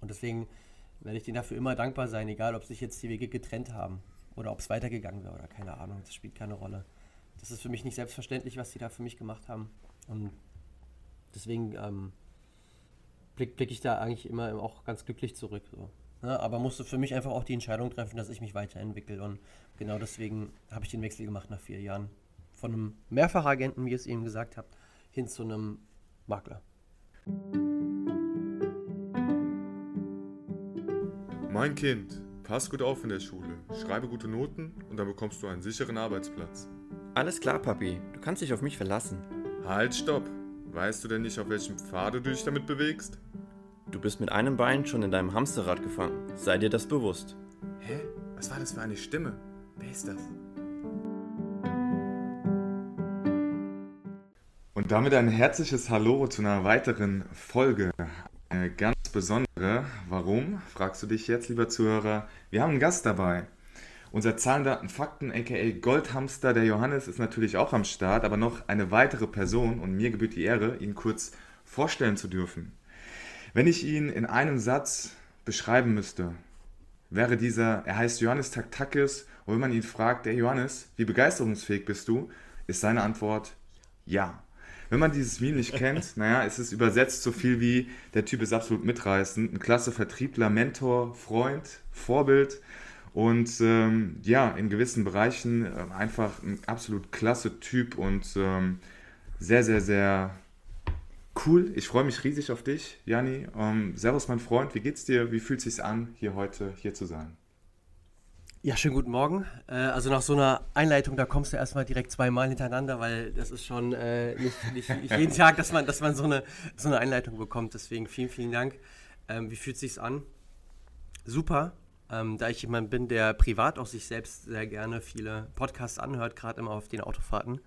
Und deswegen werde ich denen dafür immer dankbar sein, egal ob sich jetzt die Wege getrennt haben oder ob es weitergegangen wäre oder keine Ahnung, das spielt keine Rolle. Das ist für mich nicht selbstverständlich, was die da für mich gemacht haben. Und deswegen ähm, blicke blick ich da eigentlich immer auch ganz glücklich zurück. So. Ja, aber musste für mich einfach auch die Entscheidung treffen, dass ich mich weiterentwickle. Und genau deswegen habe ich den Wechsel gemacht nach vier Jahren. Von einem Mehrfachagenten, wie ihr es eben gesagt habt, hin zu einem Makler. Mein Kind, pass gut auf in der Schule, schreibe gute Noten und dann bekommst du einen sicheren Arbeitsplatz. Alles klar, Papi, du kannst dich auf mich verlassen. Halt, stopp! Weißt du denn nicht, auf welchem Pfad du dich damit bewegst? Du bist mit einem Bein schon in deinem Hamsterrad gefangen. Sei dir das bewusst. Hä? Was war das für eine Stimme? Wer ist das? Und damit ein herzliches Hallo zu einer weiteren Folge. Eine ganz besondere. Warum? Fragst du dich jetzt, lieber Zuhörer. Wir haben einen Gast dabei. Unser Zahlen, Daten, Fakten, aka Goldhamster, der Johannes, ist natürlich auch am Start, aber noch eine weitere Person und mir gebührt die Ehre, ihn kurz vorstellen zu dürfen. Wenn ich ihn in einem Satz beschreiben müsste, wäre dieser, er heißt Johannes Taktakis und wenn man ihn fragt, der Johannes, wie begeisterungsfähig bist du, ist seine Antwort ja. Wenn man dieses Meme nicht kennt, naja, es ist übersetzt so viel wie, der Typ ist absolut mitreißend, ein klasse Vertriebler, Mentor, Freund, Vorbild und ähm, ja, in gewissen Bereichen äh, einfach ein absolut klasse Typ und ähm, sehr, sehr, sehr Cool, ich freue mich riesig auf dich, Jani. Ähm, servus, mein Freund, wie geht's dir? Wie fühlt es sich an, hier heute hier zu sein? Ja, schönen guten Morgen. Äh, also nach so einer Einleitung, da kommst du erstmal direkt zweimal hintereinander, weil das ist schon äh, nicht, nicht, nicht, jeden Tag, dass man, dass man so, eine, so eine Einleitung bekommt. Deswegen vielen, vielen Dank. Ähm, wie fühlt es sich an? Super. Ähm, da ich jemand bin, der privat auch sich selbst sehr gerne viele Podcasts anhört, gerade immer auf den Autofahrten,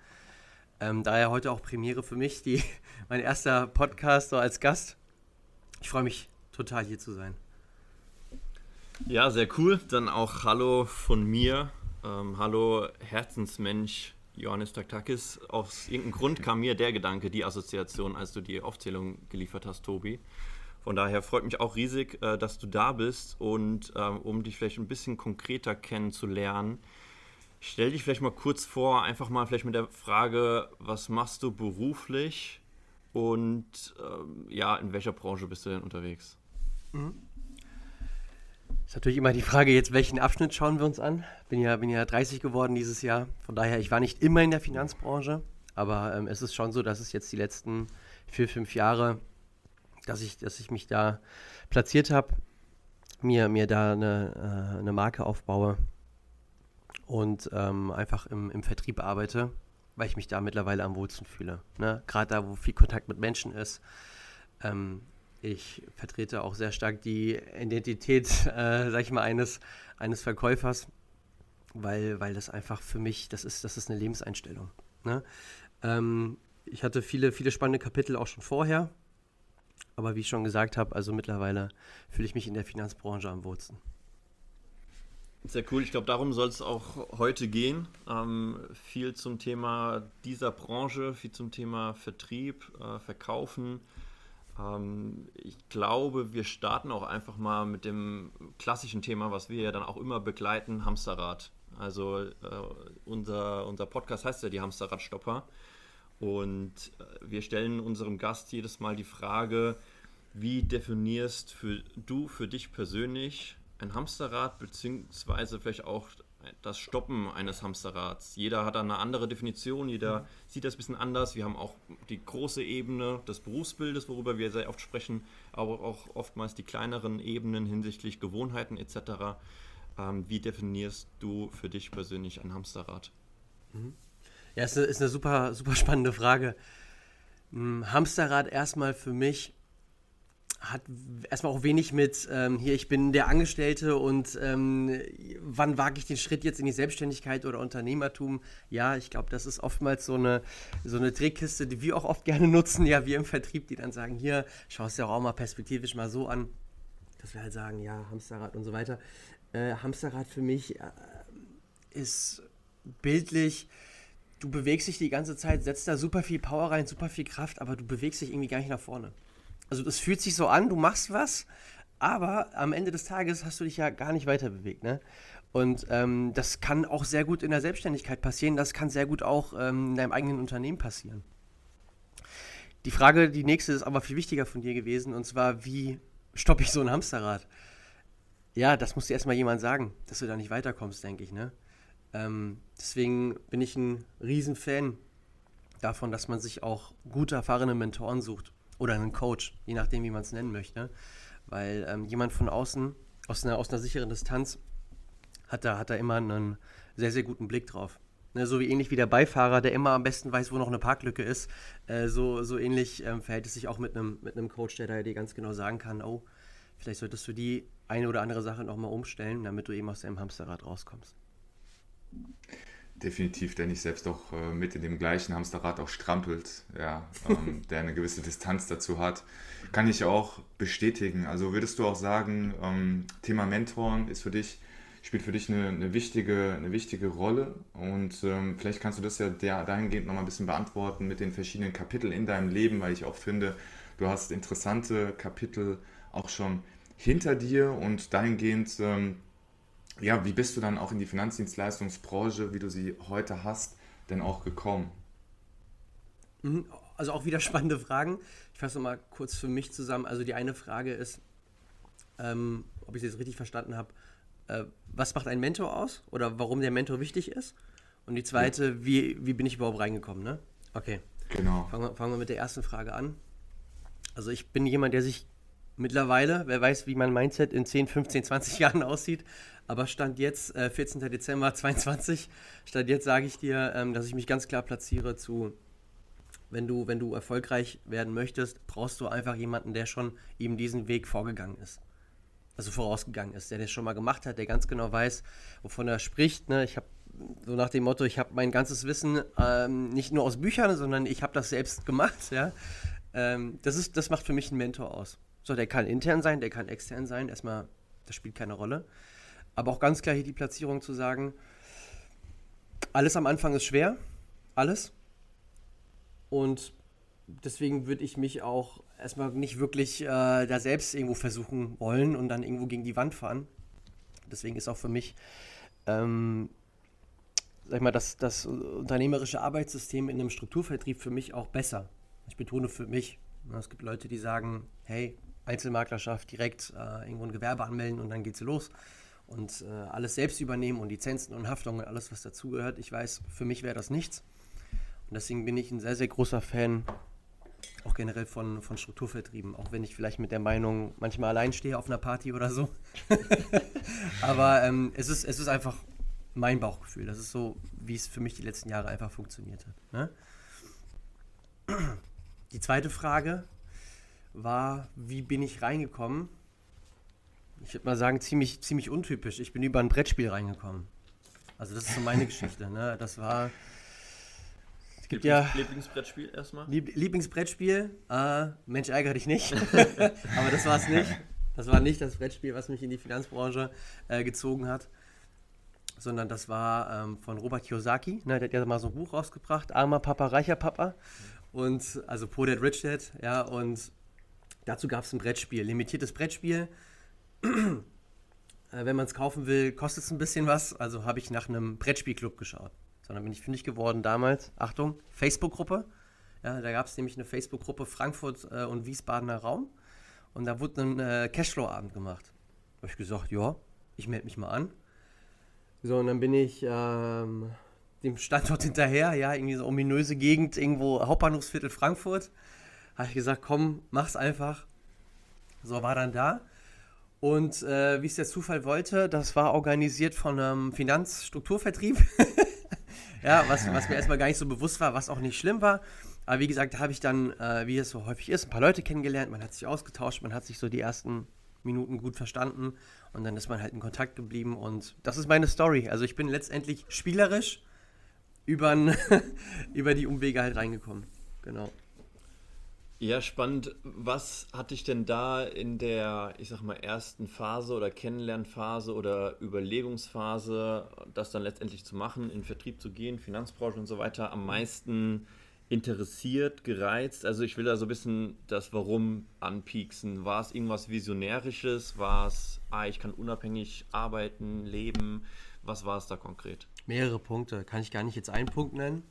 ähm, daher heute auch Premiere für mich, die, mein erster Podcast so als Gast. Ich freue mich total hier zu sein. Ja, sehr cool. Dann auch Hallo von mir. Ähm, hallo Herzensmensch Johannes Taktakis. Aus irgendeinem Grund kam mir der Gedanke, die Assoziation, als du die Aufzählung geliefert hast, Tobi. Von daher freut mich auch riesig, äh, dass du da bist und ähm, um dich vielleicht ein bisschen konkreter kennenzulernen, Stell dich vielleicht mal kurz vor, einfach mal vielleicht mit der Frage, was machst du beruflich und ähm, ja, in welcher Branche bist du denn unterwegs? Mhm. Ist natürlich immer die Frage, jetzt welchen Abschnitt schauen wir uns an? Bin ja, bin ja 30 geworden dieses Jahr, von daher, ich war nicht immer in der Finanzbranche, aber ähm, es ist schon so, dass es jetzt die letzten vier, fünf Jahre, dass ich, dass ich mich da platziert habe, mir, mir da eine, äh, eine Marke aufbaue und ähm, einfach im, im Vertrieb arbeite, weil ich mich da mittlerweile am wohlsten fühle. Ne? Gerade da, wo viel Kontakt mit Menschen ist. Ähm, ich vertrete auch sehr stark die Identität, äh, sag ich mal, eines, eines Verkäufers, weil, weil das einfach für mich, das ist, das ist eine Lebenseinstellung. Ne? Ähm, ich hatte viele, viele spannende Kapitel auch schon vorher, aber wie ich schon gesagt habe, also mittlerweile fühle ich mich in der Finanzbranche am wohlsten. Sehr cool. Ich glaube, darum soll es auch heute gehen. Ähm, viel zum Thema dieser Branche, viel zum Thema Vertrieb, äh, Verkaufen. Ähm, ich glaube, wir starten auch einfach mal mit dem klassischen Thema, was wir ja dann auch immer begleiten, Hamsterrad. Also äh, unser, unser Podcast heißt ja die Hamsterradstopper. Und äh, wir stellen unserem Gast jedes Mal die Frage, wie definierst für, du für dich persönlich ein Hamsterrad, beziehungsweise vielleicht auch das Stoppen eines Hamsterrads. Jeder hat da eine andere Definition, jeder mhm. sieht das ein bisschen anders. Wir haben auch die große Ebene des Berufsbildes, worüber wir sehr oft sprechen, aber auch oftmals die kleineren Ebenen hinsichtlich Gewohnheiten etc. Ähm, wie definierst du für dich persönlich ein Hamsterrad? Mhm. Ja, ist eine, ist eine super, super spannende Frage. Hm, Hamsterrad erstmal für mich hat erstmal auch wenig mit, ähm, hier, ich bin der Angestellte und ähm, wann wage ich den Schritt jetzt in die Selbstständigkeit oder Unternehmertum? Ja, ich glaube, das ist oftmals so eine, so eine Drehkiste, die wir auch oft gerne nutzen, ja, wir im Vertrieb, die dann sagen, hier, schau es dir auch mal perspektivisch mal so an, dass wir halt sagen, ja, Hamsterrad und so weiter. Äh, Hamsterrad für mich äh, ist bildlich, du bewegst dich die ganze Zeit, setzt da super viel Power rein, super viel Kraft, aber du bewegst dich irgendwie gar nicht nach vorne. Also es fühlt sich so an, du machst was, Aber am Ende des Tages hast du dich ja gar nicht weiter bewegt. Ne? Und ähm, das kann auch sehr gut in der Selbstständigkeit passieren. Das kann sehr gut auch ähm, in deinem eigenen Unternehmen passieren. Die Frage, die nächste, ist aber viel wichtiger von dir gewesen. Und zwar, wie stoppe ich so ein Hamsterrad? Ja, das muss dir erstmal jemand sagen, dass du da nicht weiterkommst, denke ich. Ne? Ähm, deswegen bin ich ein Riesenfan davon, dass man sich auch gute, erfahrene Mentoren sucht oder einen Coach, je nachdem, wie man es nennen möchte. Weil ähm, jemand von außen, aus einer, aus einer sicheren Distanz, hat da, hat da immer einen sehr, sehr guten Blick drauf. Ne, so wie ähnlich wie der Beifahrer, der immer am besten weiß, wo noch eine Parklücke ist. Äh, so, so ähnlich ähm, verhält es sich auch mit einem mit Coach, der da dir ganz genau sagen kann, oh, vielleicht solltest du die eine oder andere Sache nochmal umstellen, damit du eben aus deinem Hamsterrad rauskommst. Definitiv, der nicht selbst auch äh, mit in dem gleichen Hamsterrad auch strampelt, ja, ähm, der eine gewisse Distanz dazu hat. Kann ich auch bestätigen. Also würdest du auch sagen, ähm, Thema Mentoren ist für dich spielt für dich eine, eine, wichtige, eine wichtige Rolle. Und ähm, vielleicht kannst du das ja der, dahingehend nochmal ein bisschen beantworten mit den verschiedenen Kapiteln in deinem Leben, weil ich auch finde, du hast interessante Kapitel auch schon hinter dir und dahingehend, ähm, ja, wie bist du dann auch in die Finanzdienstleistungsbranche, wie du sie heute hast, denn auch gekommen? Mhm, also auch wieder spannende Fragen. Ich fasse mal kurz für mich zusammen. Also die eine Frage ist, ähm, ob ich es jetzt richtig verstanden habe, äh, was macht ein Mentor aus oder warum der Mentor wichtig ist. Und die zweite, ja. wie, wie bin ich überhaupt reingekommen, ne? Okay. Genau. Fangen wir, fangen wir mit der ersten Frage an. Also ich bin jemand, der sich mittlerweile, wer weiß, wie mein Mindset in 10, 15, 20 Jahren aussieht, aber Stand jetzt, äh, 14. Dezember 22, Stand jetzt sage ich dir, ähm, dass ich mich ganz klar platziere zu, wenn du, wenn du erfolgreich werden möchtest, brauchst du einfach jemanden, der schon eben diesen Weg vorgegangen ist also vorausgegangen ist, der das schon mal gemacht hat, der ganz genau weiß, wovon er spricht. Ne? Ich habe so nach dem Motto, ich habe mein ganzes Wissen ähm, nicht nur aus Büchern, sondern ich habe das selbst gemacht. Ja? Ähm, das, ist, das macht für mich einen Mentor aus. So, der kann intern sein, der kann extern sein. Erstmal, das spielt keine Rolle. Aber auch ganz klar hier die Platzierung zu sagen, alles am Anfang ist schwer. Alles. Und deswegen würde ich mich auch erstmal nicht wirklich äh, da selbst irgendwo versuchen wollen und dann irgendwo gegen die Wand fahren. Deswegen ist auch für mich, ähm, sag ich mal, das, das unternehmerische Arbeitssystem in einem Strukturvertrieb für mich auch besser. Ich betone für mich. Ne, es gibt Leute, die sagen, hey, Einzelmaklerschaft direkt äh, irgendwo ein Gewerbe anmelden und dann geht's los und äh, alles selbst übernehmen und Lizenzen und Haftungen und alles, was dazugehört. Ich weiß, für mich wäre das nichts. Und deswegen bin ich ein sehr, sehr großer Fan auch generell von, von Strukturvertrieben, auch wenn ich vielleicht mit der Meinung manchmal allein stehe auf einer Party oder so. Aber ähm, es, ist, es ist einfach mein Bauchgefühl. Das ist so, wie es für mich die letzten Jahre einfach funktioniert hat. Ne? Die zweite Frage war, wie bin ich reingekommen? Ich würde mal sagen, ziemlich, ziemlich untypisch. Ich bin über ein Brettspiel reingekommen. Also das ist so meine Geschichte. Ne? Das war gibt ja. Lieblingsbrettspiel erstmal? Lieb Lieblingsbrettspiel? Äh, Mensch, ärgere dich nicht. Aber das war es nicht. Das war nicht das Brettspiel, was mich in die Finanzbranche äh, gezogen hat. Sondern das war ähm, von Robert Kiyosaki. Ne, der hat ja mal so ein Buch rausgebracht: Armer Papa, reicher Papa. Und also Poor Dad, Rich Dad. Ja, und dazu gab es ein Brettspiel, limitiertes Brettspiel. Äh, wenn man es kaufen will, kostet es ein bisschen was. Also habe ich nach einem Brettspielclub geschaut sondern bin ich fündig geworden damals. Achtung, Facebook-Gruppe. Ja, da gab es nämlich eine Facebook-Gruppe Frankfurt äh, und Wiesbadener Raum. Und da wurde ein äh, Cashflow-Abend gemacht. Da habe ich gesagt, ja, ich melde mich mal an. So, und dann bin ich ähm, dem Standort hinterher, ja, irgendwie so ominöse Gegend, irgendwo Hauptbahnhofsviertel Frankfurt. Habe ich gesagt, komm, mach's einfach. So, war dann da. Und äh, wie es der Zufall wollte, das war organisiert von einem Finanzstrukturvertrieb. Ja, was, was mir erstmal gar nicht so bewusst war, was auch nicht schlimm war. Aber wie gesagt, da habe ich dann, äh, wie es so häufig ist, ein paar Leute kennengelernt, man hat sich ausgetauscht, man hat sich so die ersten Minuten gut verstanden und dann ist man halt in Kontakt geblieben und das ist meine Story. Also ich bin letztendlich spielerisch über, über die Umwege halt reingekommen. Genau. Ja, spannend. Was hat dich denn da in der, ich sag mal, ersten Phase oder Kennenlernphase oder Überlegungsphase, das dann letztendlich zu machen, in Vertrieb zu gehen, Finanzbranche und so weiter, am meisten interessiert, gereizt? Also ich will da so ein bisschen das Warum anpieksen. War es irgendwas Visionärisches? War es, ah, ich kann unabhängig arbeiten, leben? Was war es da konkret? Mehrere Punkte. Kann ich gar nicht jetzt einen Punkt nennen.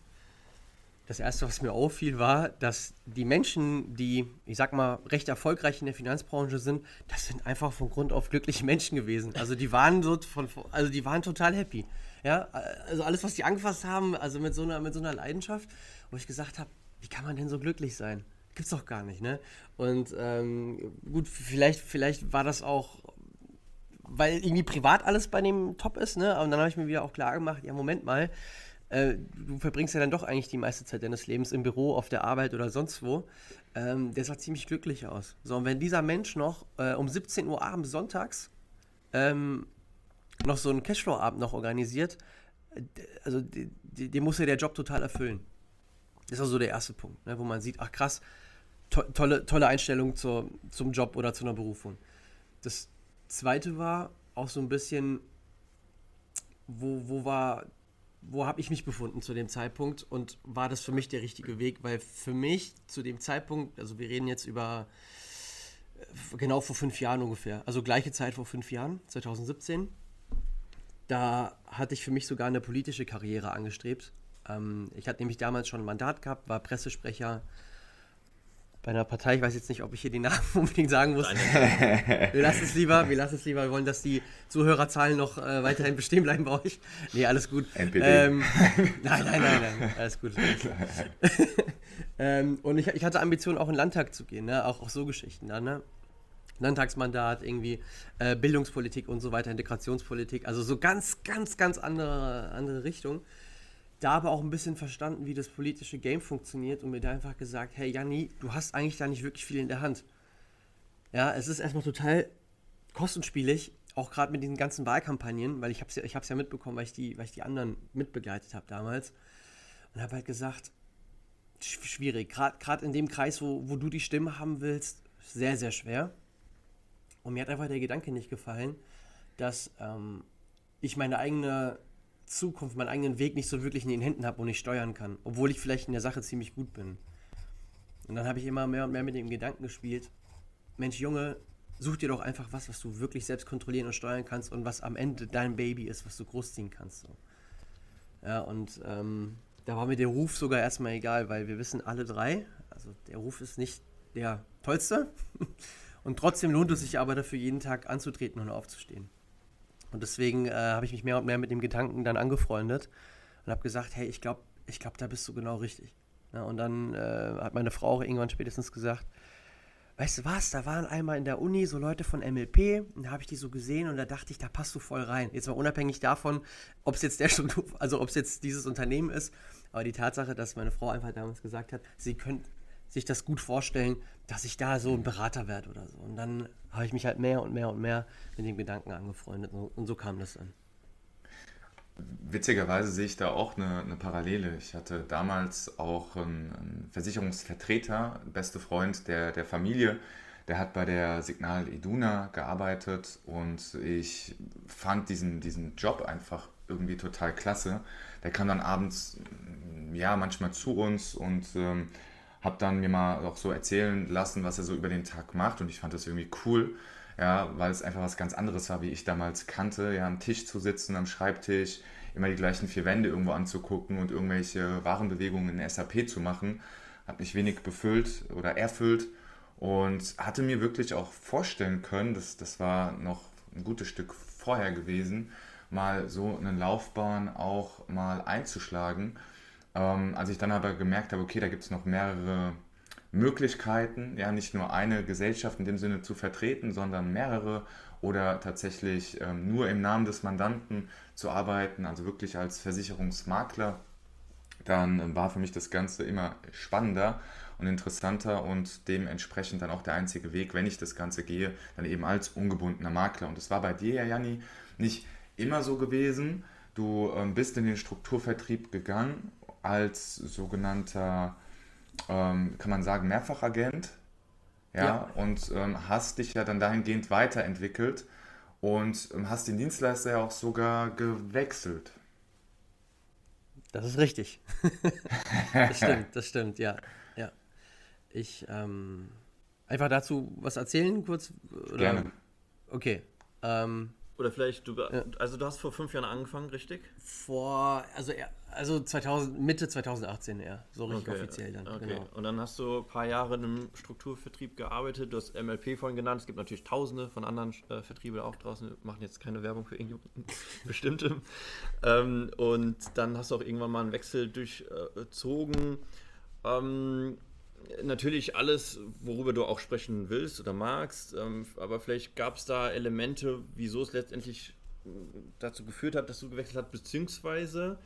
Das erste, was mir auffiel, war, dass die Menschen, die, ich sag mal, recht erfolgreich in der Finanzbranche sind, das sind einfach von Grund auf glückliche Menschen gewesen. Also die waren so von, also die waren total happy. Ja, also alles, was die angefasst haben, also mit so einer, mit so einer Leidenschaft, wo ich gesagt habe, wie kann man denn so glücklich sein? Gibt's doch gar nicht, ne? Und ähm, gut, vielleicht, vielleicht war das auch, weil irgendwie privat alles bei dem top ist, ne? Und dann habe ich mir wieder auch klar gemacht, ja, Moment mal, äh, du verbringst ja dann doch eigentlich die meiste Zeit deines Lebens im Büro, auf der Arbeit oder sonst wo. Ähm, der sah ziemlich glücklich aus. So, und wenn dieser Mensch noch äh, um 17 Uhr abends sonntags ähm, noch so einen Cashflow-Abend noch organisiert, also dem muss ja der Job total erfüllen. Das ist also der erste Punkt, ne, wo man sieht, ach krass, to tolle, tolle Einstellung zur, zum Job oder zu einer Berufung. Das zweite war auch so ein bisschen, wo, wo war, wo habe ich mich befunden zu dem Zeitpunkt und war das für mich der richtige Weg? Weil für mich zu dem Zeitpunkt, also wir reden jetzt über äh, genau vor fünf Jahren ungefähr, also gleiche Zeit vor fünf Jahren, 2017, da hatte ich für mich sogar eine politische Karriere angestrebt. Ähm, ich hatte nämlich damals schon ein Mandat gehabt, war Pressesprecher bei einer Partei. Ich weiß jetzt nicht, ob ich hier den Namen unbedingt sagen muss. wir lassen es lieber, wir lassen es lieber. Wir wollen, dass die Zuhörerzahlen noch äh, weiterhin bestehen bleiben bei euch. Nee, alles gut. NPD. Ähm, nein, nein, nein, nein. Alles gut. ähm, und ich, ich, hatte Ambitionen, auch in den Landtag zu gehen, ne? auch, auch so Geschichten dann. Ne? Landtagsmandat, irgendwie äh, Bildungspolitik und so weiter, Integrationspolitik, also so ganz, ganz, ganz andere, andere Richtung. Da aber auch ein bisschen verstanden, wie das politische Game funktioniert und mir da einfach gesagt, hey Janni, du hast eigentlich da nicht wirklich viel in der Hand. Ja, es ist erstmal total kostenspielig, auch gerade mit diesen ganzen Wahlkampagnen, weil ich habe es ja, ja mitbekommen, weil ich die, weil ich die anderen mitbegleitet habe damals. Und habe halt gesagt, schwierig, gerade in dem Kreis, wo, wo du die Stimme haben willst, sehr, sehr schwer. Und mir hat einfach der Gedanke nicht gefallen, dass ähm, ich meine eigene Zukunft, meinen eigenen Weg nicht so wirklich in den Händen habe und nicht steuern kann, obwohl ich vielleicht in der Sache ziemlich gut bin. Und dann habe ich immer mehr und mehr mit dem Gedanken gespielt, Mensch Junge, such dir doch einfach was, was du wirklich selbst kontrollieren und steuern kannst und was am Ende dein Baby ist, was du großziehen kannst. So. Ja, und ähm, da war mir der Ruf sogar erstmal egal, weil wir wissen alle drei, also der Ruf ist nicht der tollste. Und trotzdem lohnt es sich aber dafür, jeden Tag anzutreten und aufzustehen. Und deswegen äh, habe ich mich mehr und mehr mit dem Gedanken dann angefreundet und habe gesagt, hey, ich glaube, ich glaube, da bist du genau richtig. Ja, und dann äh, hat meine Frau auch irgendwann spätestens gesagt, weißt du was, da waren einmal in der Uni so Leute von MLP und da habe ich die so gesehen und da dachte ich, da passt du voll rein. Jetzt mal unabhängig davon, ob es jetzt der Struktur, also ob es jetzt dieses Unternehmen ist, aber die Tatsache, dass meine Frau einfach damals gesagt hat, sie könnte sich das gut vorstellen, dass ich da so ein Berater werde oder so. Und dann habe ich mich halt mehr und mehr und mehr mit dem Gedanken angefreundet und so kam das dann. Witzigerweise sehe ich da auch eine, eine Parallele. Ich hatte damals auch einen, Versicherungsvertreter, beste Freund der, der Familie, der hat bei der Signal Iduna gearbeitet und ich fand diesen, diesen Job einfach irgendwie total klasse. Der kam dann abends, ja, manchmal zu uns und ähm, habe dann mir mal auch so erzählen lassen, was er so über den Tag macht. Und ich fand das irgendwie cool, ja, weil es einfach was ganz anderes war, wie ich damals kannte, ja, am Tisch zu sitzen, am Schreibtisch, immer die gleichen vier Wände irgendwo anzugucken und irgendwelche Warenbewegungen in SAP zu machen, hat mich wenig befüllt oder erfüllt und hatte mir wirklich auch vorstellen können, das, das war noch ein gutes Stück vorher gewesen, mal so eine Laufbahn auch mal einzuschlagen ähm, als ich dann aber gemerkt habe, okay, da gibt es noch mehrere Möglichkeiten, ja, nicht nur eine Gesellschaft in dem Sinne zu vertreten, sondern mehrere oder tatsächlich ähm, nur im Namen des Mandanten zu arbeiten, also wirklich als Versicherungsmakler, dann äh, war für mich das Ganze immer spannender und interessanter und dementsprechend dann auch der einzige Weg, wenn ich das Ganze gehe, dann eben als ungebundener Makler. Und das war bei dir ja, Janni, nicht immer so gewesen. Du ähm, bist in den Strukturvertrieb gegangen als sogenannter, ähm, kann man sagen, Mehrfachagent. Ja, ja. und ähm, hast dich ja dann dahingehend weiterentwickelt und ähm, hast den Dienstleister ja auch sogar gewechselt. Das ist richtig. das stimmt, das stimmt, ja. ja. Ich, ähm, einfach dazu was erzählen kurz? Oder? Gerne. Okay. Ähm, oder vielleicht, du, ja. also du hast vor fünf Jahren angefangen, richtig? Vor, also, also 2000, Mitte 2018 eher, so richtig okay. offiziell dann. Okay. Genau. Und dann hast du ein paar Jahre in einem Strukturvertrieb gearbeitet, du hast MLP vorhin genannt, es gibt natürlich tausende von anderen äh, Vertrieben auch draußen, wir machen jetzt keine Werbung für irgendjemanden bestimmte. Ähm, und dann hast du auch irgendwann mal einen Wechsel durchzogen. Ähm, natürlich alles, worüber du auch sprechen willst oder magst, ähm, aber vielleicht gab es da Elemente, wieso es letztendlich äh, dazu geführt hat, dass du gewechselt hast, beziehungsweise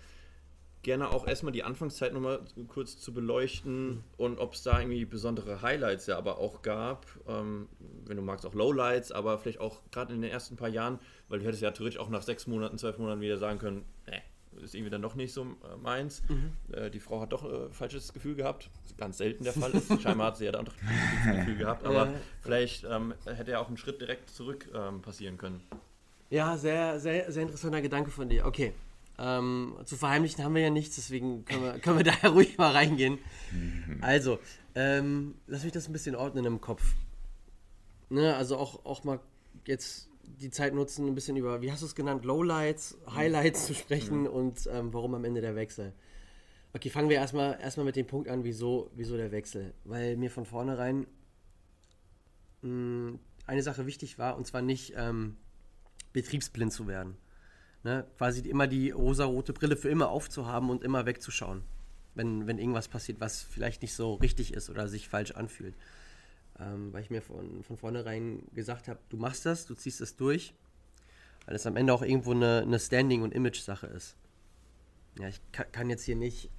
gerne auch erstmal die Anfangszeit nochmal kurz zu beleuchten mhm. und ob es da irgendwie besondere Highlights ja aber auch gab, ähm, wenn du magst auch Lowlights, aber vielleicht auch gerade in den ersten paar Jahren, weil du hättest ja theoretisch auch nach sechs Monaten, zwölf Monaten wieder sagen können, nee, ist irgendwie dann doch nicht so äh, meins. Mhm. Äh, die Frau hat doch äh, falsches Gefühl gehabt, ganz selten der Fall ist. Scheinbar hat sie ja dann doch ein Gefühl gehabt, aber ja. vielleicht ähm, hätte ja auch ein Schritt direkt zurück ähm, passieren können. Ja, sehr, sehr, sehr interessanter Gedanke von dir. Okay. Ähm, zu verheimlichen haben wir ja nichts, deswegen können wir, können wir da ruhig mal reingehen. Mhm. Also, ähm, lass mich das ein bisschen ordnen im Kopf. Ne, also auch, auch mal jetzt die Zeit nutzen, ein bisschen über, wie hast du es genannt, Lowlights, Highlights zu sprechen mhm. und ähm, warum am Ende der Wechsel. Okay, fangen wir erstmal erstmal mit dem Punkt an, wieso, wieso der Wechsel. Weil mir von vornherein mh, mm, eine Sache wichtig war, und zwar nicht ähm, betriebsblind zu werden. Ne? Quasi immer die rosa-rote Brille für immer aufzuhaben und immer wegzuschauen, wenn, wenn irgendwas passiert, was vielleicht nicht so richtig ist oder sich falsch anfühlt ähm, weil ich mir von, von vornherein gesagt habe, du machst das, du ziehst es durch, weil es am Ende auch irgendwo eine, eine Standing- und Image-Sache ist. Ja, ich kann, kann, jetzt hier nicht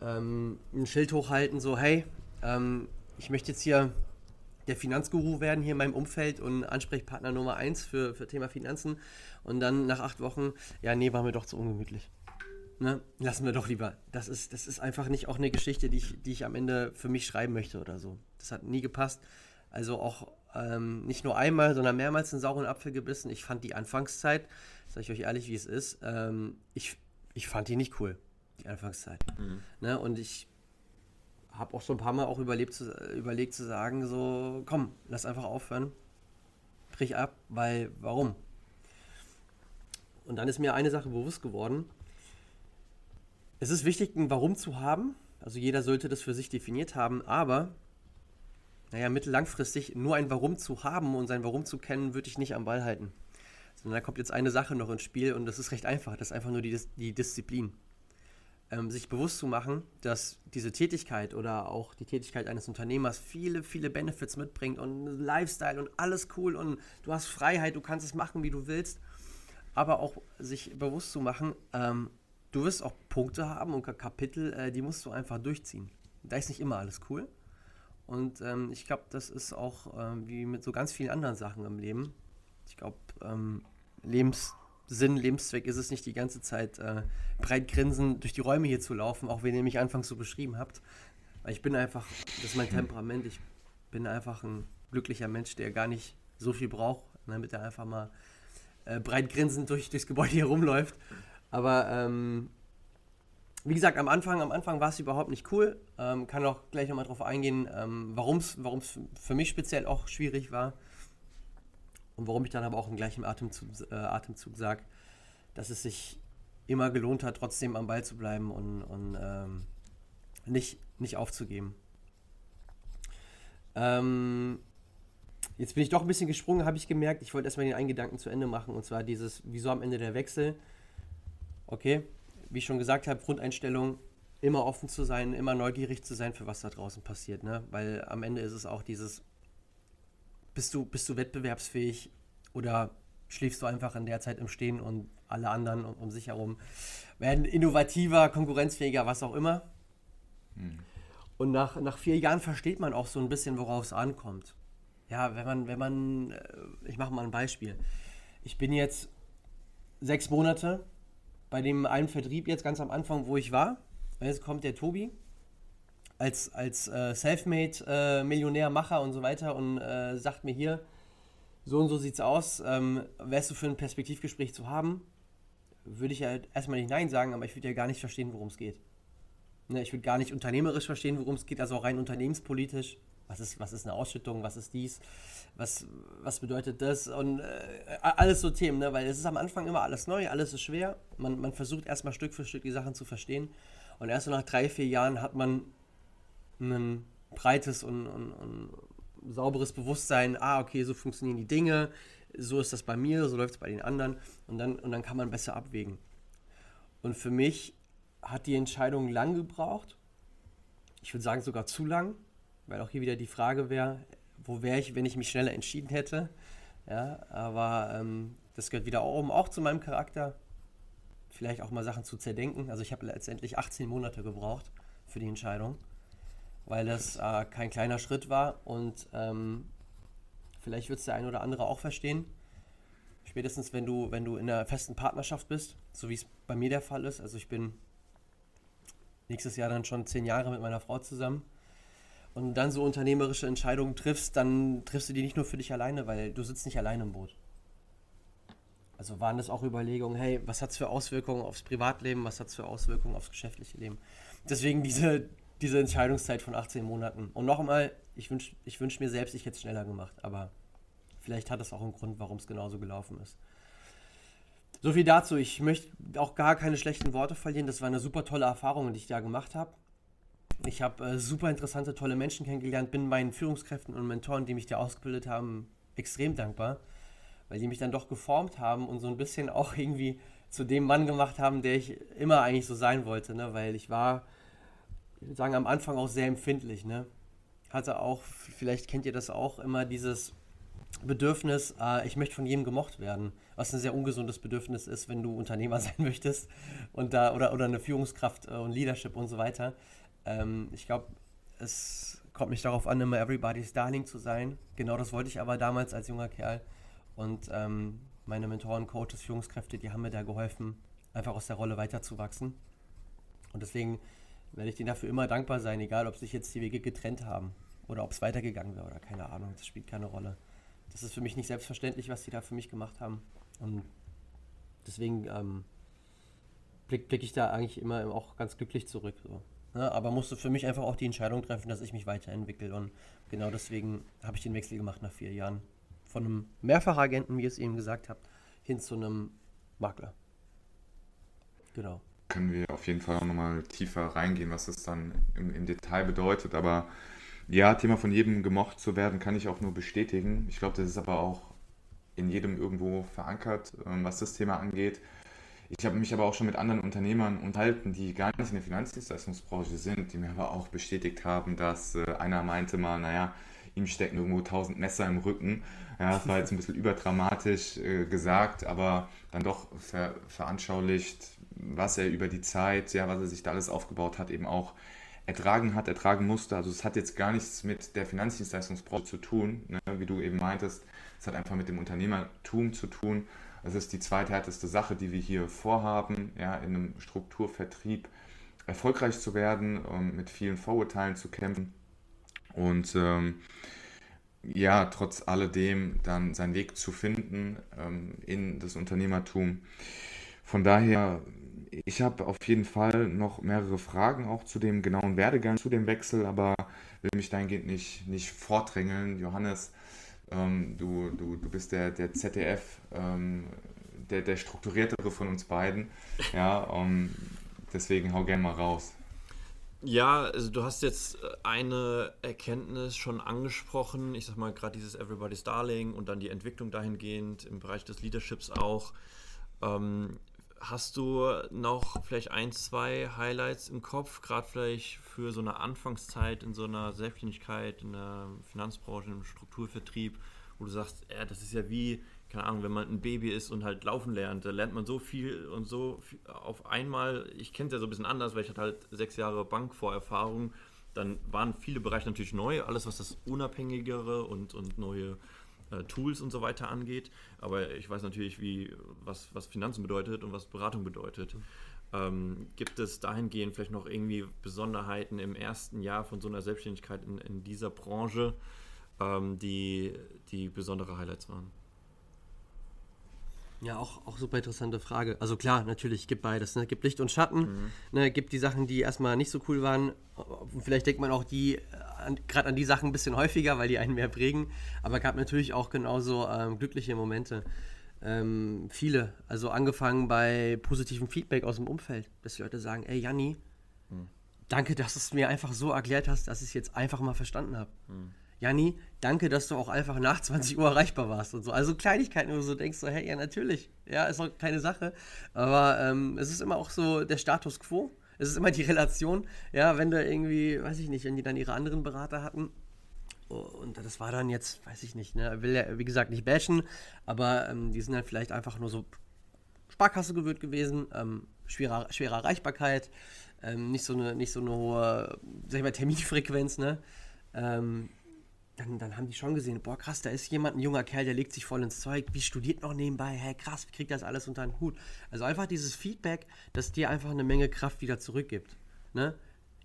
ähm, ein Schild hochhalten, so, hey, ähm, ich möchte jetzt hier der Finanzguru werden hier in meinem Umfeld und Ansprechpartner Nummer 1 für, für Thema Finanzen und dann nach acht Wochen, ja, nee, war mir doch zu ungemütlich. Ne? Lassen wir doch lieber. Das ist, das ist einfach nicht auch eine Geschichte, die ich, die ich am Ende für mich schreiben möchte oder so. Das hat nie gepasst. Also auch ähm, nicht nur einmal, sondern mehrmals einen sauren Apfel gebissen. Ich fand die Anfangszeit, sage ich euch ehrlich, wie es ist, ähm, ich, ich fand die nicht cool, die Anfangszeit. Mhm. Ne? Und ich habe auch schon ein paar Mal auch überlebt zu, überlegt zu sagen, so, komm, lass einfach aufhören, brich ab, weil, warum? Und dann ist mir eine Sache bewusst geworden, es ist wichtig, ein Warum zu haben. Also jeder sollte das für sich definiert haben, aber naja, mittellangfristig nur ein Warum zu haben und sein Warum zu kennen, würde ich nicht am Ball halten. Sondern da kommt jetzt eine Sache noch ins Spiel und das ist recht einfach. Das ist einfach nur die, die Disziplin. Ähm, sich bewusst zu machen, dass diese Tätigkeit oder auch die Tätigkeit eines Unternehmers viele, viele Benefits mitbringt und Lifestyle und alles cool und du hast Freiheit, du kannst es machen, wie du willst. Aber auch sich bewusst zu machen, ähm, du wirst auch Punkte haben und Kapitel, äh, die musst du einfach durchziehen. Da ist nicht immer alles cool. Und ähm, ich glaube, das ist auch äh, wie mit so ganz vielen anderen Sachen im Leben. Ich glaube, ähm, Lebenssinn, Lebenszweck ist es nicht die ganze Zeit äh, breit grinsend durch die Räume hier zu laufen, auch wenn ihr mich anfangs so beschrieben habt. Weil ich bin einfach, das ist mein Temperament, ich bin einfach ein glücklicher Mensch, der gar nicht so viel braucht, damit er einfach mal äh, breit grinsend durch, durchs Gebäude hier rumläuft. Aber ähm, wie gesagt, am Anfang, am Anfang war es überhaupt nicht cool. Ähm, kann auch gleich nochmal drauf eingehen, ähm, warum es für mich speziell auch schwierig war. Und warum ich dann aber auch im gleichen Atemzug, äh, Atemzug sage, dass es sich immer gelohnt hat, trotzdem am Ball zu bleiben und, und ähm, nicht, nicht aufzugeben. Ähm, jetzt bin ich doch ein bisschen gesprungen, habe ich gemerkt. Ich wollte erstmal den einen Gedanken zu Ende machen, und zwar dieses, wieso am Ende der Wechsel? Okay, wie ich schon gesagt habe, Grundeinstellung, immer offen zu sein, immer neugierig zu sein, für was da draußen passiert. Ne? Weil am Ende ist es auch dieses, bist du, bist du wettbewerbsfähig oder schläfst du einfach in der Zeit im Stehen und alle anderen um, um sich herum werden innovativer, konkurrenzfähiger, was auch immer. Hm. Und nach, nach vier Jahren versteht man auch so ein bisschen, worauf es ankommt. Ja, wenn man, wenn man, äh, ich mache mal ein Beispiel. Ich bin jetzt sechs Monate bei dem einen Vertrieb jetzt ganz am Anfang, wo ich war. Jetzt kommt der Tobi als, als äh, Selfmade-Millionär, äh, und so weiter und äh, sagt mir hier, so und so sieht's aus, ähm, wärst du für ein Perspektivgespräch zu haben? würde ich ja erstmal nicht Nein sagen, aber ich würde ja gar nicht verstehen, worum es geht. Ne, ich würde gar nicht unternehmerisch verstehen, worum es geht, also auch rein unternehmenspolitisch. Was ist, was ist eine Ausschüttung, was ist dies, was, was bedeutet das und äh, alles so Themen, ne? weil es ist am Anfang immer alles neu, alles ist schwer. Man, man versucht erstmal Stück für Stück die Sachen zu verstehen und erst so nach drei, vier Jahren hat man ein breites und, und, und sauberes Bewusstsein, ah, okay, so funktionieren die Dinge, so ist das bei mir, so läuft es bei den anderen und dann, und dann kann man besser abwägen. Und für mich hat die Entscheidung lang gebraucht. Ich würde sagen sogar zu lang, weil auch hier wieder die Frage wäre, wo wäre ich, wenn ich mich schneller entschieden hätte. Ja, aber ähm, das gehört wieder auch, auch zu meinem Charakter. Vielleicht auch mal Sachen zu zerdenken. Also ich habe letztendlich 18 Monate gebraucht für die Entscheidung, weil das äh, kein kleiner Schritt war und ähm, vielleicht wird es der ein oder andere auch verstehen. Spätestens wenn du, wenn du in einer festen Partnerschaft bist, so wie es bei mir der Fall ist. Also ich bin nächstes Jahr dann schon zehn Jahre mit meiner Frau zusammen und dann so unternehmerische Entscheidungen triffst, dann triffst du die nicht nur für dich alleine, weil du sitzt nicht alleine im Boot. Also waren das auch Überlegungen, hey, was hat es für Auswirkungen aufs Privatleben, was hat es für Auswirkungen aufs geschäftliche Leben. Deswegen diese, diese Entscheidungszeit von 18 Monaten. Und nochmal, ich wünsche ich wünsch mir selbst, ich hätte es schneller gemacht, aber vielleicht hat das auch einen Grund, warum es genauso gelaufen ist. So viel dazu. Ich möchte auch gar keine schlechten Worte verlieren. Das war eine super tolle Erfahrung, die ich da gemacht habe. Ich habe äh, super interessante, tolle Menschen kennengelernt, bin meinen Führungskräften und Mentoren, die mich da ausgebildet haben, extrem dankbar, weil die mich dann doch geformt haben und so ein bisschen auch irgendwie zu dem Mann gemacht haben, der ich immer eigentlich so sein wollte, ne? weil ich war, ich würde sagen, am Anfang auch sehr empfindlich, ne? Hatte auch, vielleicht kennt ihr das auch, immer dieses Bedürfnis, äh, ich möchte von jedem gemocht werden, was ein sehr ungesundes Bedürfnis ist, wenn du Unternehmer sein möchtest und da oder, oder eine Führungskraft äh, und Leadership und so weiter. Ähm, ich glaube, es kommt nicht darauf an, immer everybody's darling zu sein. Genau das wollte ich aber damals als junger Kerl. Und ähm, meine Mentoren, Coaches, Führungskräfte, die haben mir da geholfen, einfach aus der Rolle weiterzuwachsen. Und deswegen werde ich denen dafür immer dankbar sein, egal ob sich jetzt die Wege getrennt haben oder ob es weitergegangen wäre oder keine Ahnung, das spielt keine Rolle. Das ist für mich nicht selbstverständlich, was die da für mich gemacht haben. Und deswegen ähm, blicke blick ich da eigentlich immer auch ganz glücklich zurück. So. Ne? Aber musste für mich einfach auch die Entscheidung treffen, dass ich mich weiterentwickle. Und genau deswegen habe ich den Wechsel gemacht nach vier Jahren. Von einem Mehrfachagenten, wie ihr es eben gesagt habt, hin zu einem Makler. Genau. Können wir auf jeden Fall auch nochmal tiefer reingehen, was das dann im, im Detail bedeutet. Aber ja, Thema von jedem gemocht zu werden, kann ich auch nur bestätigen. Ich glaube, das ist aber auch in jedem irgendwo verankert, ähm, was das Thema angeht. Ich habe mich aber auch schon mit anderen Unternehmern unterhalten, die gar nicht in der Finanzdienstleistungsbranche sind, die mir aber auch bestätigt haben, dass äh, einer meinte mal, naja, ihm stecken irgendwo tausend Messer im Rücken. Ja, das war jetzt ein bisschen überdramatisch äh, gesagt, aber dann doch ver veranschaulicht, was er über die Zeit, ja, was er sich da alles aufgebaut hat, eben auch ertragen hat, ertragen musste. Also es hat jetzt gar nichts mit der Finanzdienstleistungsbranche zu tun, ne? wie du eben meintest. Es hat einfach mit dem Unternehmertum zu tun. Das ist die zweithärteste Sache, die wir hier vorhaben, ja, in einem Strukturvertrieb erfolgreich zu werden, um mit vielen Vorurteilen zu kämpfen und ähm, ja, trotz alledem dann seinen Weg zu finden ähm, in das Unternehmertum. Von daher, ich habe auf jeden Fall noch mehrere Fragen auch zu dem genauen Werdegang, zu dem Wechsel, aber will mich dahingehend nicht, nicht vordrängeln. Johannes, ähm, du, du, du bist der, der ZDF, ähm, der, der strukturiertere von uns beiden. Ja, um, ähm, deswegen hau gerne mal raus. Ja, also du hast jetzt eine Erkenntnis schon angesprochen. Ich sag mal, gerade dieses Everybody's Darling und dann die Entwicklung dahingehend im Bereich des Leaderships auch. Ähm, hast du noch vielleicht ein, zwei Highlights im Kopf, gerade vielleicht für so eine Anfangszeit in so einer Selbstständigkeit, in der Finanzbranche, im Strukturvertrieb, wo du sagst, ja, das ist ja wie, keine Ahnung, wenn man ein Baby ist und halt laufen lernt, da lernt man so viel und so viel auf einmal. Ich kenne es ja so ein bisschen anders, weil ich hatte halt sechs Jahre Bankvorerfahrung. Dann waren viele Bereiche natürlich neu, alles was das Unabhängigere und, und neue Tools und so weiter angeht. Aber ich weiß natürlich, wie, was, was Finanzen bedeutet und was Beratung bedeutet. Ähm, gibt es dahingehend vielleicht noch irgendwie Besonderheiten im ersten Jahr von so einer Selbstständigkeit in, in dieser Branche, ähm, die, die besondere Highlights waren? Ja, auch, auch super interessante Frage. Also klar, natürlich, gibt beides. Ne? Gibt Licht und Schatten, mhm. ne? gibt die Sachen, die erstmal nicht so cool waren. Vielleicht denkt man auch die, gerade an die Sachen ein bisschen häufiger, weil die einen mehr prägen. Aber gab natürlich auch genauso ähm, glückliche Momente. Ähm, viele. Also angefangen bei positivem Feedback aus dem Umfeld, dass die Leute sagen, ey Janni, mhm. danke, dass du es mir einfach so erklärt hast, dass ich es jetzt einfach mal verstanden habe. Mhm. Janni, danke, dass du auch einfach nach 20 Uhr erreichbar warst und so. Also Kleinigkeiten, wo du so denkst, so, hey, ja, natürlich. Ja, ist auch keine Sache. Aber ähm, es ist immer auch so der Status quo. Es ist immer die Relation. Ja, wenn du irgendwie, weiß ich nicht, wenn die dann ihre anderen Berater hatten. Und das war dann jetzt, weiß ich nicht, ne, will ja, wie gesagt, nicht bashen, aber ähm, die sind halt vielleicht einfach nur so Sparkasse gewöhnt gewesen, ähm, schwere, schwere Erreichbarkeit, ähm, nicht, so eine, nicht so eine hohe, sag ich mal, Terminfrequenz, ne? Ähm, dann, dann haben die schon gesehen, boah, krass, da ist jemand, ein junger Kerl, der legt sich voll ins Zeug, wie studiert noch nebenbei, hey, krass, wie kriegt das alles unter den Hut? Also einfach dieses Feedback, das dir einfach eine Menge Kraft wieder zurückgibt. Ne?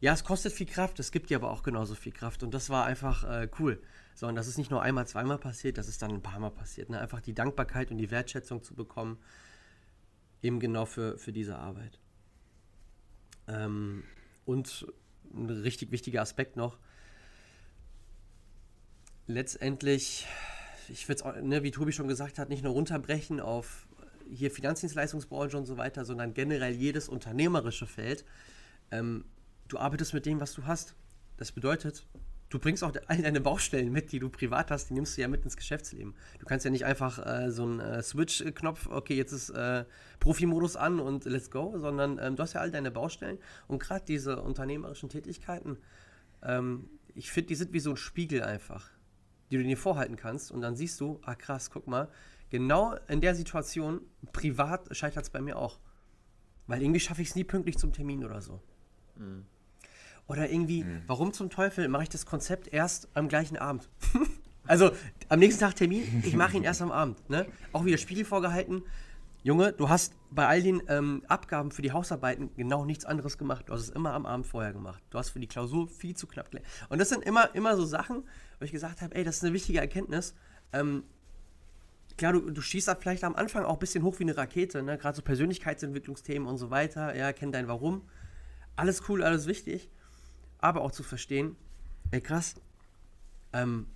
Ja, es kostet viel Kraft, es gibt dir aber auch genauso viel Kraft und das war einfach äh, cool. So, und das ist nicht nur einmal, zweimal passiert, das ist dann ein paar Mal passiert. Ne? Einfach die Dankbarkeit und die Wertschätzung zu bekommen, eben genau für, für diese Arbeit. Ähm, und ein richtig wichtiger Aspekt noch, letztendlich, ich würde es, ne, wie Tobi schon gesagt hat, nicht nur runterbrechen auf hier Finanzdienstleistungsbranche und so weiter, sondern generell jedes unternehmerische Feld. Ähm, du arbeitest mit dem, was du hast. Das bedeutet, du bringst auch all deine Baustellen mit, die du privat hast, die nimmst du ja mit ins Geschäftsleben. Du kannst ja nicht einfach äh, so einen äh, Switch-Knopf, okay, jetzt ist äh, Profi-Modus an und let's go, sondern ähm, du hast ja all deine Baustellen und gerade diese unternehmerischen Tätigkeiten, ähm, ich finde, die sind wie so ein Spiegel einfach die du dir vorhalten kannst und dann siehst du, ah krass, guck mal, genau in der Situation, privat scheitert es bei mir auch. Weil irgendwie schaffe ich es nie pünktlich zum Termin oder so. Mhm. Oder irgendwie, mhm. warum zum Teufel mache ich das Konzept erst am gleichen Abend? also am nächsten Tag Termin, ich mache ihn erst am Abend. Ne? Auch wieder Spiegel vorgehalten. Junge, du hast bei all den ähm, Abgaben für die Hausarbeiten genau nichts anderes gemacht. Du hast es immer am Abend vorher gemacht. Du hast für die Klausur viel zu knapp gelernt. Und das sind immer, immer so Sachen, wo ich gesagt habe, ey, das ist eine wichtige Erkenntnis. Ähm, klar, du, du schießt da vielleicht am Anfang auch ein bisschen hoch wie eine Rakete, ne? gerade so Persönlichkeitsentwicklungsthemen und so weiter. Ja, kenn dein Warum. Alles cool, alles wichtig. Aber auch zu verstehen, ey, krass, ähm,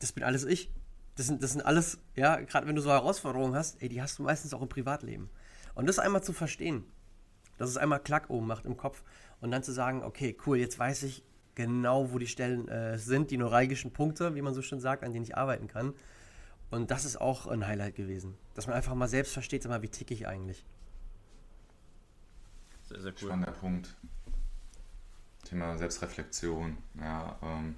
das bin alles ich. Das sind, das sind alles, ja, gerade wenn du so Herausforderungen hast, ey, die hast du meistens auch im Privatleben. Und das einmal zu verstehen, dass es einmal Klack oben macht im Kopf und dann zu sagen, okay, cool, jetzt weiß ich, genau, wo die Stellen äh, sind, die neuralgischen Punkte, wie man so schön sagt, an denen ich arbeiten kann. Und das ist auch ein Highlight gewesen. Dass man einfach mal selbst versteht, mal, wie tick ich eigentlich. Sehr, sehr cool. Spannender Punkt. Thema Selbstreflexion. Ja, ähm,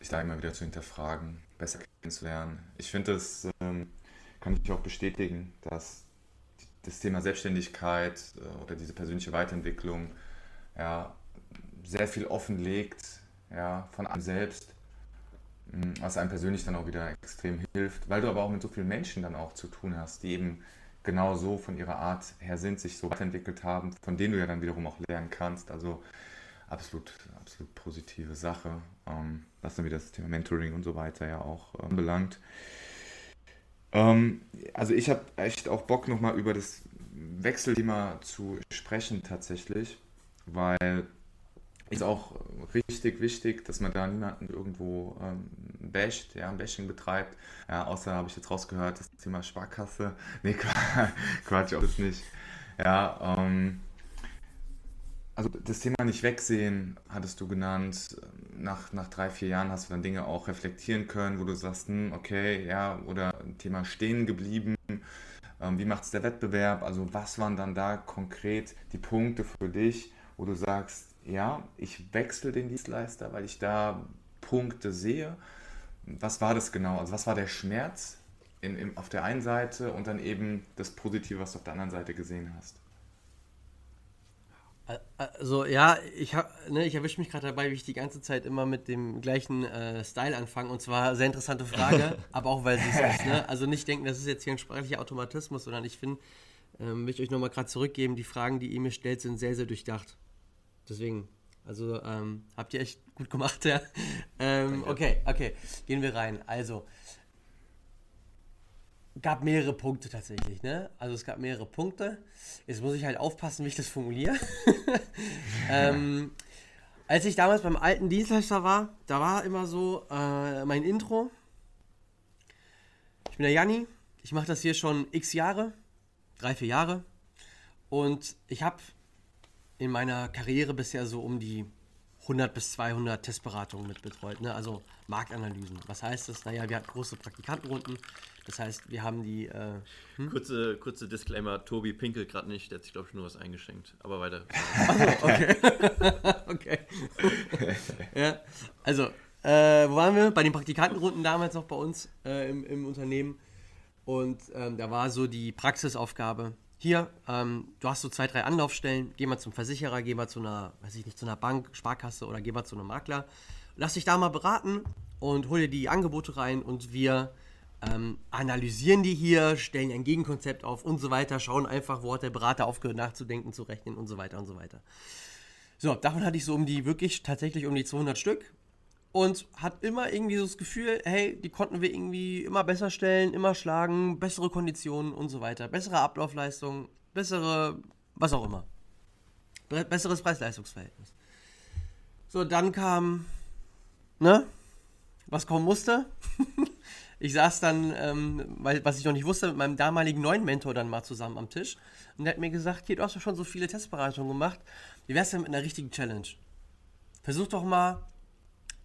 ich da immer wieder zu hinterfragen, besser kennenzulernen. Ich finde, das ähm, kann ich auch bestätigen, dass das Thema Selbstständigkeit äh, oder diese persönliche Weiterentwicklung ja, sehr viel offenlegt, ja, von einem selbst, hm, was einem persönlich dann auch wieder extrem hilft, weil du aber auch mit so vielen Menschen dann auch zu tun hast, die eben genau so von ihrer Art her sind, sich so weiterentwickelt haben, von denen du ja dann wiederum auch lernen kannst. Also absolut, absolut positive Sache, ähm, was dann wieder das Thema Mentoring und so weiter ja auch ähm, belangt. Ähm, also ich habe echt auch Bock nochmal über das Wechselthema zu sprechen tatsächlich, weil ist auch richtig wichtig, dass man da niemanden irgendwo ähm, basht, ja, Bashing betreibt. Ja, außer habe ich jetzt rausgehört, das Thema Sparkasse. Nee, Quatsch, auch das nicht. Ja, ähm, also das Thema nicht wegsehen, hattest du genannt. Nach, nach drei, vier Jahren hast du dann Dinge auch reflektieren können, wo du sagst, hm, okay, ja, oder Thema stehen geblieben. Ähm, wie macht es der Wettbewerb? Also was waren dann da konkret die Punkte für dich, wo du sagst, ja, ich wechsle den Dienstleister, weil ich da Punkte sehe. Was war das genau? Also was war der Schmerz in, in, auf der einen Seite und dann eben das Positive, was du auf der anderen Seite gesehen hast? Also ja, ich, ne, ich erwische mich gerade dabei, wie ich die ganze Zeit immer mit dem gleichen äh, Style anfange. Und zwar sehr interessante Frage, aber auch weil sie es ist. Ne? Also nicht denken, das ist jetzt hier ein sprachlicher Automatismus, sondern ich finde, ähm, will ich euch nochmal gerade zurückgeben, die Fragen, die ihr mir stellt, sind sehr, sehr durchdacht. Deswegen, also ähm, habt ihr echt gut gemacht, ja. Ähm, okay, okay, gehen wir rein. Also, gab mehrere Punkte tatsächlich, ne? Also es gab mehrere Punkte. Jetzt muss ich halt aufpassen, wie ich das formuliere. ähm, als ich damals beim alten Dienstleister war, da war immer so äh, mein Intro. Ich bin der Janni, ich mache das hier schon x Jahre, drei, vier Jahre. Und ich habe in meiner Karriere bisher so um die 100 bis 200 Testberatungen mit betreut, ne? also Marktanalysen. Was heißt das? Naja, wir hatten große Praktikantenrunden. Das heißt, wir haben die. Äh, hm? kurze, kurze Disclaimer: Tobi pinkelt gerade nicht, der hat sich, glaube ich, nur was eingeschenkt. Aber weiter. Also, okay. okay. ja, also, äh, wo waren wir? Bei den Praktikantenrunden damals noch bei uns äh, im, im Unternehmen. Und ähm, da war so die Praxisaufgabe, hier, ähm, du hast so zwei, drei Anlaufstellen, geh mal zum Versicherer, geh mal zu einer, weiß ich nicht, zu einer Bank, Sparkasse oder geh mal zu einem Makler. Lass dich da mal beraten und hol dir die Angebote rein und wir ähm, analysieren die hier, stellen ein Gegenkonzept auf und so weiter, schauen einfach, wo hat der Berater aufgehört nachzudenken, zu rechnen und so weiter und so weiter. So, davon hatte ich so um die, wirklich tatsächlich um die 200 Stück und hat immer irgendwie so das Gefühl, hey, die konnten wir irgendwie immer besser stellen, immer schlagen, bessere Konditionen und so weiter, bessere Ablaufleistung, bessere, was auch immer. Besseres Preis-Leistungs-Verhältnis. So, dann kam, ne, was kommen musste. ich saß dann, ähm, weil, was ich noch nicht wusste, mit meinem damaligen neuen Mentor dann mal zusammen am Tisch. Und der hat mir gesagt, hier, du hast doch schon so viele Testberatungen gemacht. Wie wär's denn mit einer richtigen Challenge? Versuch doch mal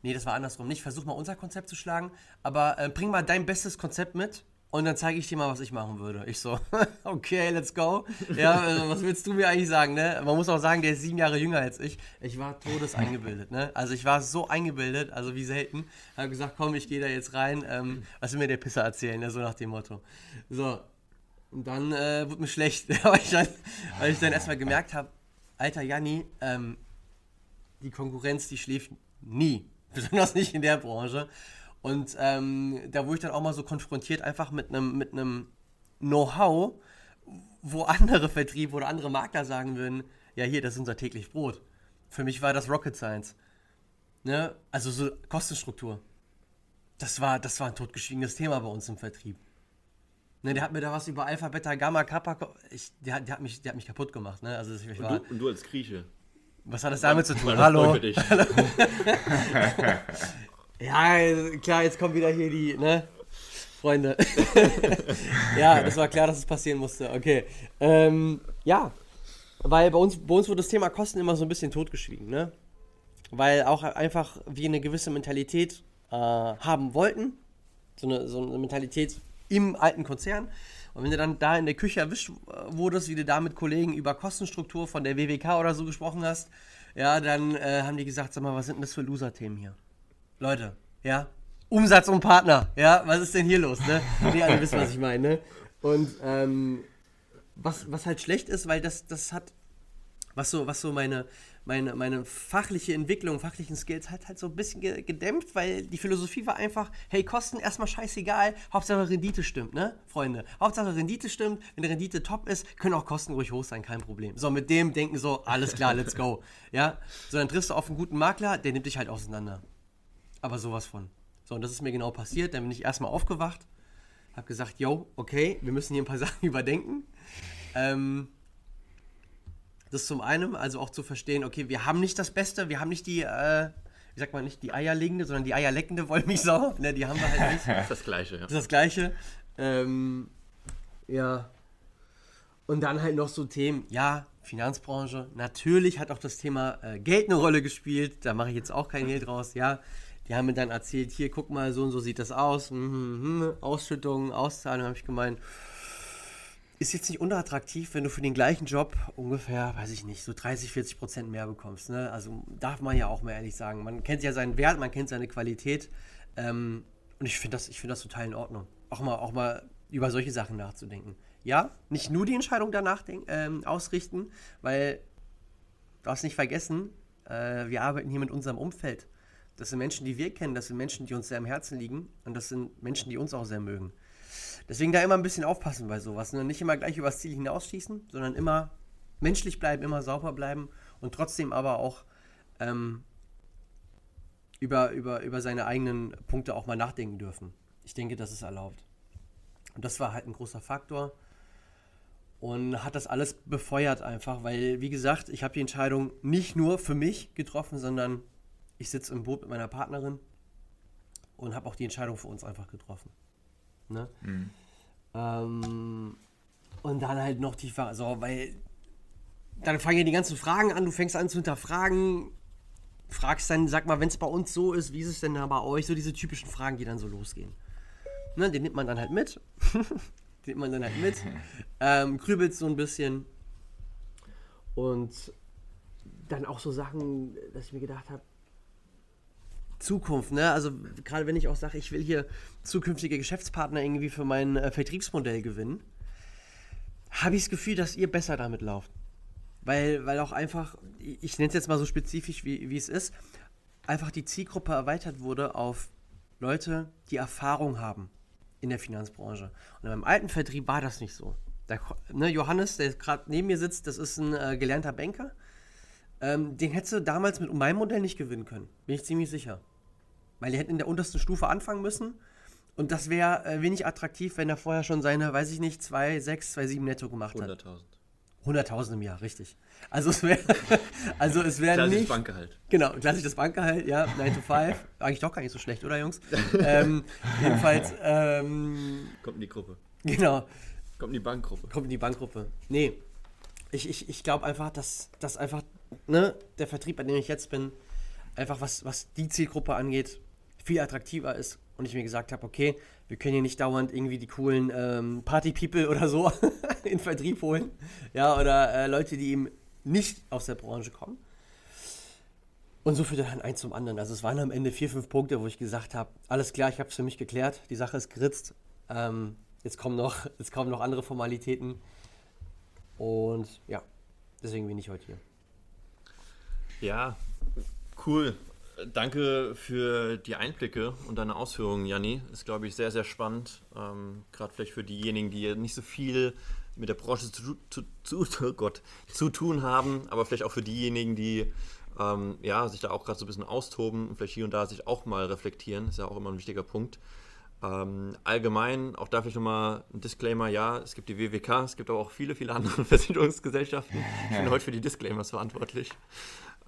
Nee, das war andersrum. Nicht versuch mal unser Konzept zu schlagen, aber äh, bring mal dein bestes Konzept mit und dann zeige ich dir mal, was ich machen würde. Ich so, okay, let's go. Ja, also, was willst du mir eigentlich sagen, ne? Man muss auch sagen, der ist sieben Jahre jünger als ich. Ich war todeseingebildet, ne? Also ich war so eingebildet, also wie selten. Habe gesagt, komm, ich gehe da jetzt rein. Ähm, was will mir der Pisser erzählen, ne? So nach dem Motto. So, und dann äh, wurde mir schlecht, weil ich dann, weil ich dann erstmal gemerkt habe, alter Janni, ähm, die Konkurrenz, die schläft nie. Besonders nicht in der Branche. Und ähm, da wurde ich dann auch mal so konfrontiert, einfach mit einem mit Know-how, wo andere Vertriebe oder andere Makler sagen würden, ja hier, das ist unser täglich Brot. Für mich war das Rocket Science. Ne? Also so Kostenstruktur. Das war, das war ein totgeschwiegenes Thema bei uns im Vertrieb. Ne, der hat mir da was über Alpha, Beta, Gamma, Kappa. Ich, der, der, hat mich, der hat mich kaputt gemacht. Ne? Also ich war, und, du, und du als Grieche. Was hat das damit zu tun? Hallo. ja, klar, jetzt kommt wieder hier die, ne? Freunde. ja, das war klar, dass es passieren musste. Okay. Ähm, ja, weil bei uns, bei uns wurde das Thema Kosten immer so ein bisschen totgeschwiegen, ne? Weil auch einfach wir eine gewisse Mentalität äh, haben wollten. So eine, so eine Mentalität im alten Konzern. Und wenn du dann da in der Küche erwischt wurdest, wie du da mit Kollegen über Kostenstruktur von der WWK oder so gesprochen hast, ja, dann äh, haben die gesagt, sag mal, was sind denn das für Loser-Themen hier? Leute, ja, Umsatz und Partner, ja, was ist denn hier los, ne? Die alle wissen, was ich meine, ne? Und ähm, was, was halt schlecht ist, weil das, das hat, was so, was so meine, meine, meine fachliche Entwicklung, fachlichen Skills hat halt so ein bisschen gedämpft, weil die Philosophie war einfach, hey, Kosten erstmal scheißegal, Hauptsache Rendite stimmt, ne, Freunde? Hauptsache Rendite stimmt, wenn die Rendite top ist, können auch Kosten ruhig hoch sein, kein Problem. So, mit dem denken so, alles klar, let's go. Ja, so, dann triffst du auf einen guten Makler, der nimmt dich halt auseinander. Aber sowas von. So, und das ist mir genau passiert, dann bin ich erstmal aufgewacht, hab gesagt, yo, okay, wir müssen hier ein paar Sachen überdenken. Ähm, das zum einen, also auch zu verstehen, okay, wir haben nicht das Beste, wir haben nicht die, äh, wie sagt man, nicht die eierlegende, sondern die eierleckende Wollmilchsau. Ne, die haben wir halt nicht. Das ist das Gleiche, ja. Das ist das Gleiche. Ähm, ja. Und dann halt noch so Themen, ja, Finanzbranche. Natürlich hat auch das Thema äh, Geld eine Rolle gespielt. Da mache ich jetzt auch kein Hehl draus, ja. Die haben mir dann erzählt, hier, guck mal, so und so sieht das aus. Mhm, mh, Ausschüttungen, Auszahlungen, habe ich gemeint ist jetzt nicht unattraktiv, wenn du für den gleichen Job ungefähr, weiß ich nicht, so 30, 40 Prozent mehr bekommst. Ne? Also darf man ja auch mal ehrlich sagen. Man kennt ja seinen Wert, man kennt seine Qualität. Ähm, und ich finde das, find das total in Ordnung. Auch mal, auch mal über solche Sachen nachzudenken. Ja, nicht nur die Entscheidung danach ähm, ausrichten, weil du darfst nicht vergessen, äh, wir arbeiten hier mit unserem Umfeld. Das sind Menschen, die wir kennen, das sind Menschen, die uns sehr am Herzen liegen und das sind Menschen, die uns auch sehr mögen. Deswegen da immer ein bisschen aufpassen bei sowas. Ne? Nicht immer gleich übers Ziel hinausschießen, sondern immer menschlich bleiben, immer sauber bleiben und trotzdem aber auch ähm, über, über, über seine eigenen Punkte auch mal nachdenken dürfen. Ich denke, das ist erlaubt. Und das war halt ein großer Faktor. Und hat das alles befeuert einfach, weil, wie gesagt, ich habe die Entscheidung nicht nur für mich getroffen, sondern ich sitze im Boot mit meiner Partnerin und habe auch die Entscheidung für uns einfach getroffen. Ne? Mhm. Ähm, und dann halt noch tiefer, so, weil dann fangen ja die ganzen Fragen an, du fängst an zu hinterfragen, fragst dann, sag mal, wenn es bei uns so ist, wie ist es denn da bei euch? So diese typischen Fragen, die dann so losgehen. Ne, den nimmt man dann halt mit. den nimmt man dann halt mit. Ähm, grübelt so ein bisschen. Und dann auch so Sachen, dass ich mir gedacht habe, Zukunft, ne? Also gerade wenn ich auch sage, ich will hier zukünftige Geschäftspartner irgendwie für mein äh, Vertriebsmodell gewinnen, habe ich das Gefühl, dass ihr besser damit lauft. Weil, weil auch einfach, ich nenne es jetzt mal so spezifisch, wie, es ist, einfach die Zielgruppe erweitert wurde auf Leute, die Erfahrung haben in der Finanzbranche. Und beim alten Vertrieb war das nicht so. Da, ne, Johannes, der gerade neben mir sitzt, das ist ein äh, gelernter Banker. Ähm, den hättest du damals mit meinem Modell nicht gewinnen können. Bin ich ziemlich sicher. Weil die hätten in der untersten Stufe anfangen müssen. Und das wäre äh, wenig attraktiv, wenn er vorher schon seine, weiß ich nicht, 2,6, 2,7 netto gemacht hat. 100.000. 100.000 im Jahr, richtig. Also es wäre also es nicht Klassisches Bankgehalt. Genau, klassisches Bankgehalt, ja, 9 to 5. Eigentlich doch gar nicht so schlecht, oder Jungs? ähm, jedenfalls ähm, kommt in die Gruppe. Genau. Kommt in die Bankgruppe. Kommt in die Bankgruppe. Nee. Ich, ich, ich glaube einfach, dass, dass einfach ne, der Vertrieb, bei dem ich jetzt bin, einfach was, was die Zielgruppe angeht, viel attraktiver ist. Und ich mir gesagt habe, okay, wir können hier nicht dauernd irgendwie die coolen ähm, Party-People oder so in Vertrieb holen. Ja, oder äh, Leute, die eben nicht aus der Branche kommen. Und so führte dann eins zum anderen. Also es waren am Ende vier, fünf Punkte, wo ich gesagt habe, alles klar, ich habe es für mich geklärt, die Sache ist geritzt. Ähm, jetzt, kommen noch, jetzt kommen noch andere Formalitäten. Und ja, deswegen bin ich heute hier. Ja, cool. Danke für die Einblicke und deine Ausführungen, Janni. Ist, glaube ich, sehr, sehr spannend. Ähm, Gerade vielleicht für diejenigen, die nicht so viel mit der Branche zu, zu, zu, oh Gott, zu tun haben, aber vielleicht auch für diejenigen, die ähm, ja, sich da auch gerade so ein bisschen austoben und vielleicht hier und da sich auch mal reflektieren. Ist ja auch immer ein wichtiger Punkt. Ähm, allgemein, auch da vielleicht nochmal ein Disclaimer, ja, es gibt die WWK, es gibt aber auch viele, viele andere Versicherungsgesellschaften. Ich bin heute für die Disclaimers verantwortlich.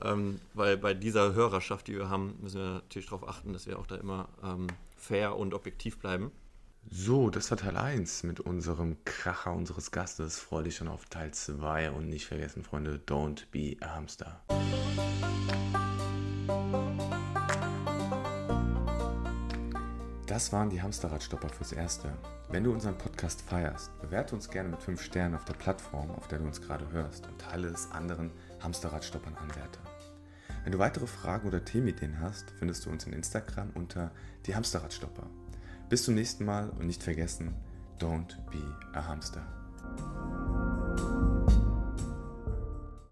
Ähm, weil bei dieser Hörerschaft, die wir haben, müssen wir natürlich darauf achten, dass wir auch da immer ähm, fair und objektiv bleiben. So, das war Teil 1 mit unserem Kracher unseres Gastes. Freue dich schon auf Teil 2 und nicht vergessen, Freunde, don't be a hamster. Das waren die Hamsterradstopper fürs Erste. Wenn du unseren Podcast feierst, bewerte uns gerne mit 5 Sternen auf der Plattform, auf der du uns gerade hörst und teile es anderen Hamsterradstoppern anwärter. Wenn du weitere Fragen oder Themenideen hast, findest du uns in Instagram unter die Hamsterradstopper. Bis zum nächsten Mal und nicht vergessen, don't be a hamster.